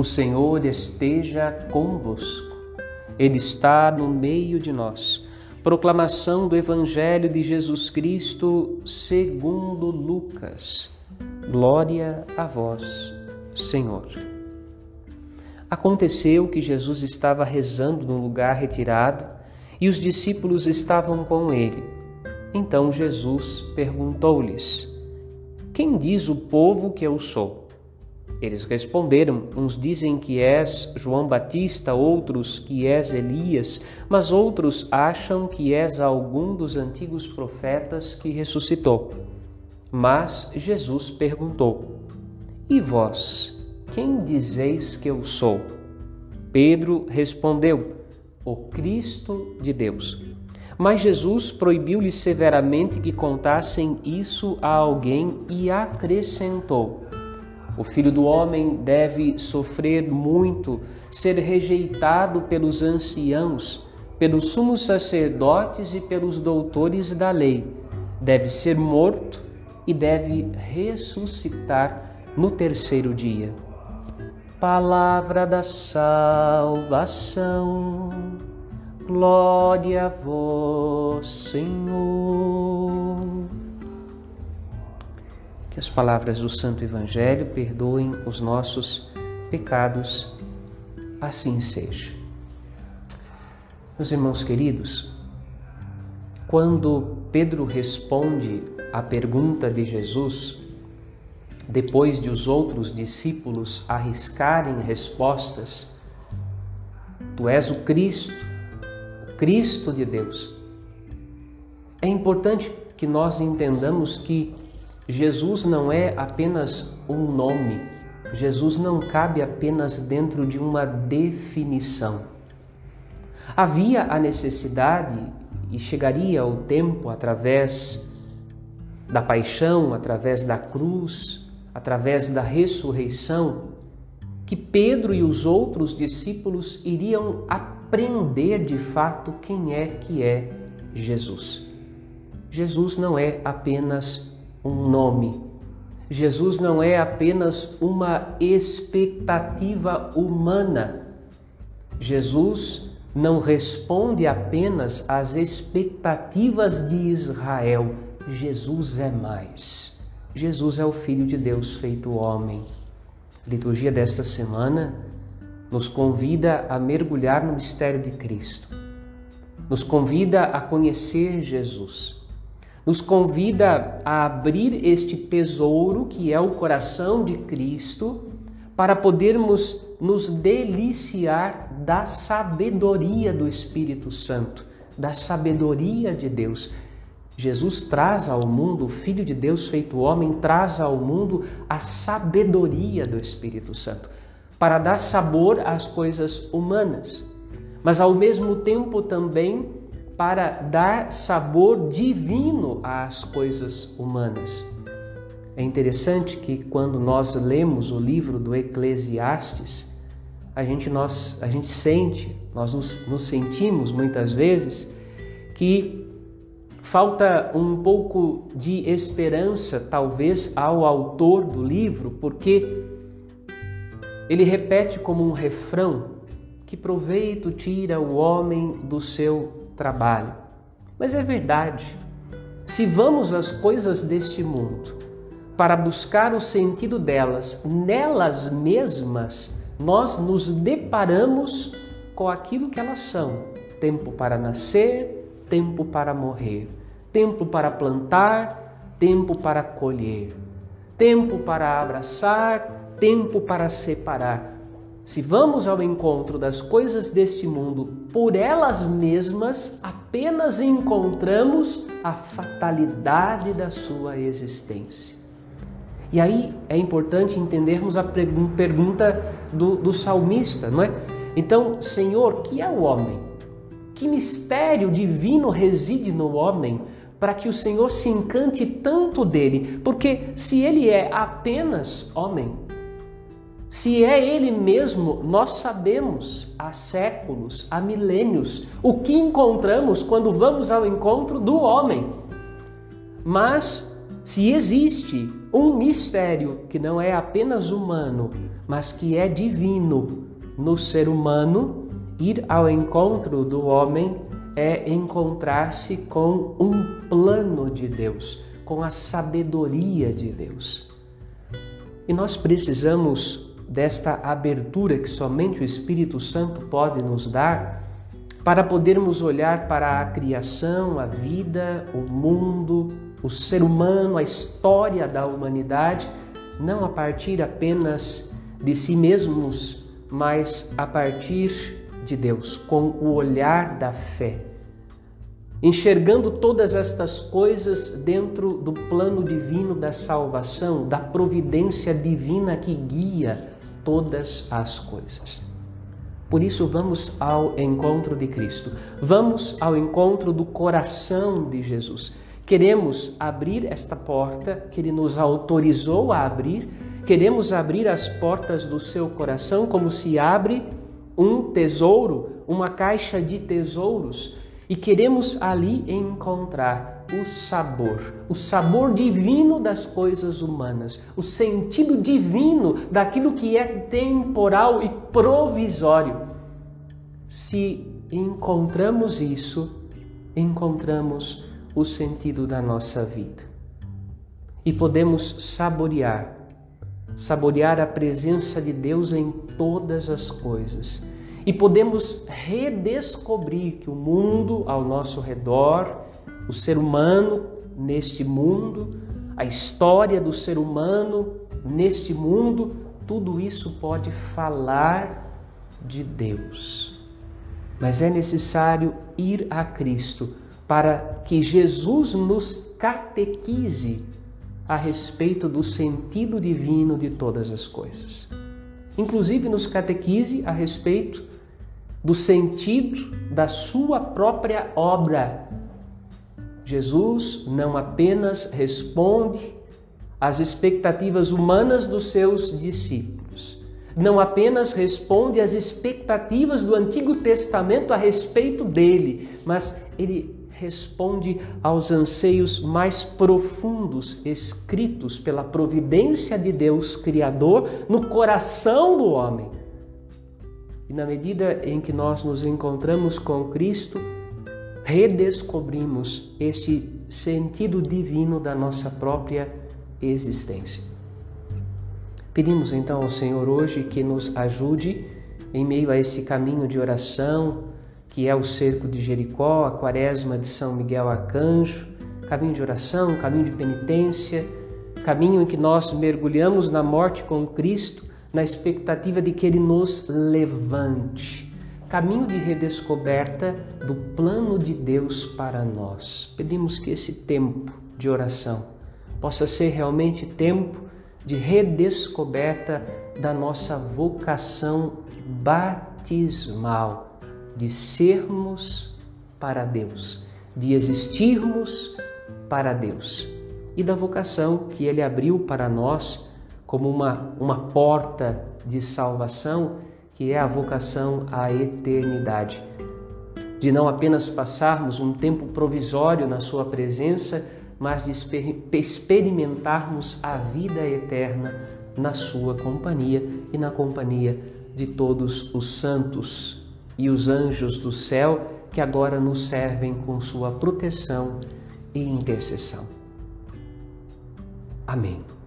O Senhor esteja convosco, Ele está no meio de nós. Proclamação do Evangelho de Jesus Cristo segundo Lucas. Glória a vós, Senhor. Aconteceu que Jesus estava rezando num lugar retirado e os discípulos estavam com ele. Então Jesus perguntou-lhes: Quem diz o povo que eu sou? Eles responderam: Uns dizem que és João Batista, outros que és Elias, mas outros acham que és algum dos antigos profetas que ressuscitou. Mas Jesus perguntou: E vós, quem dizeis que eu sou? Pedro respondeu: O Cristo de Deus. Mas Jesus proibiu-lhes severamente que contassem isso a alguém e acrescentou: o filho do homem deve sofrer muito, ser rejeitado pelos anciãos, pelos sumos sacerdotes e pelos doutores da lei. Deve ser morto e deve ressuscitar no terceiro dia. Palavra da salvação. Glória a vós, Senhor. As palavras do Santo Evangelho perdoem os nossos pecados, assim seja. Meus irmãos queridos, quando Pedro responde à pergunta de Jesus, depois de os outros discípulos arriscarem respostas, Tu és o Cristo, o Cristo de Deus. É importante que nós entendamos que Jesus não é apenas um nome, Jesus não cabe apenas dentro de uma definição. Havia a necessidade, e chegaria o tempo através da paixão, através da cruz, através da ressurreição, que Pedro e os outros discípulos iriam aprender de fato quem é que é Jesus. Jesus não é apenas um nome. Jesus não é apenas uma expectativa humana. Jesus não responde apenas às expectativas de Israel. Jesus é mais. Jesus é o Filho de Deus feito homem. A liturgia desta semana nos convida a mergulhar no mistério de Cristo. Nos convida a conhecer Jesus nos convida a abrir este tesouro que é o coração de Cristo para podermos nos deliciar da sabedoria do Espírito Santo, da sabedoria de Deus. Jesus traz ao mundo, o Filho de Deus feito homem, traz ao mundo a sabedoria do Espírito Santo, para dar sabor às coisas humanas, mas ao mesmo tempo também para dar sabor divino às coisas humanas. É interessante que quando nós lemos o livro do Eclesiastes, a gente, nós, a gente sente, nós nos, nos sentimos muitas vezes que falta um pouco de esperança, talvez, ao autor do livro, porque ele repete como um refrão: que proveito tira o homem do seu trabalho. Mas é verdade. Se vamos às coisas deste mundo para buscar o sentido delas nelas mesmas, nós nos deparamos com aquilo que elas são: tempo para nascer, tempo para morrer, tempo para plantar, tempo para colher, tempo para abraçar, tempo para separar. Se vamos ao encontro das coisas desse mundo por elas mesmas, apenas encontramos a fatalidade da sua existência. E aí é importante entendermos a pergunta do, do salmista, não é? Então, Senhor, que é o homem? Que mistério divino reside no homem para que o Senhor se encante tanto dele? Porque se ele é apenas homem, se é Ele mesmo, nós sabemos há séculos, há milênios, o que encontramos quando vamos ao encontro do homem. Mas se existe um mistério que não é apenas humano, mas que é divino no ser humano, ir ao encontro do homem é encontrar-se com um plano de Deus, com a sabedoria de Deus. E nós precisamos desta abertura que somente o Espírito Santo pode nos dar para podermos olhar para a criação, a vida, o mundo, o ser humano, a história da humanidade, não a partir apenas de si mesmos, mas a partir de Deus, com o olhar da fé. Enxergando todas estas coisas dentro do plano divino da salvação, da providência divina que guia todas as coisas. Por isso, vamos ao encontro de Cristo, vamos ao encontro do coração de Jesus. Queremos abrir esta porta que Ele nos autorizou a abrir, queremos abrir as portas do seu coração como se abre um tesouro, uma caixa de tesouros e queremos ali encontrar o sabor, o sabor divino das coisas humanas, o sentido divino daquilo que é temporal e provisório. Se encontramos isso, encontramos o sentido da nossa vida. E podemos saborear, saborear a presença de Deus em todas as coisas e podemos redescobrir que o mundo ao nosso redor, o ser humano neste mundo, a história do ser humano neste mundo, tudo isso pode falar de Deus. Mas é necessário ir a Cristo para que Jesus nos catequize a respeito do sentido divino de todas as coisas. Inclusive nos catequize a respeito do sentido da sua própria obra. Jesus não apenas responde às expectativas humanas dos seus discípulos, não apenas responde às expectativas do Antigo Testamento a respeito dele, mas ele responde aos anseios mais profundos escritos pela providência de Deus Criador no coração do homem. E na medida em que nós nos encontramos com Cristo, redescobrimos este sentido divino da nossa própria existência. Pedimos então ao Senhor hoje que nos ajude em meio a esse caminho de oração, que é o cerco de Jericó, a quaresma de São Miguel Arcanjo, caminho de oração, caminho de penitência, caminho em que nós mergulhamos na morte com Cristo na expectativa de que Ele nos levante. Caminho de redescoberta do plano de Deus para nós. Pedimos que esse tempo de oração possa ser realmente tempo de redescoberta da nossa vocação batismal, de sermos para Deus, de existirmos para Deus e da vocação que Ele abriu para nós como uma, uma porta de salvação, que é a vocação à eternidade. De não apenas passarmos um tempo provisório na Sua presença, mas de experimentarmos a vida eterna na Sua companhia e na companhia de todos os santos e os anjos do céu que agora nos servem com Sua proteção e intercessão. Amém.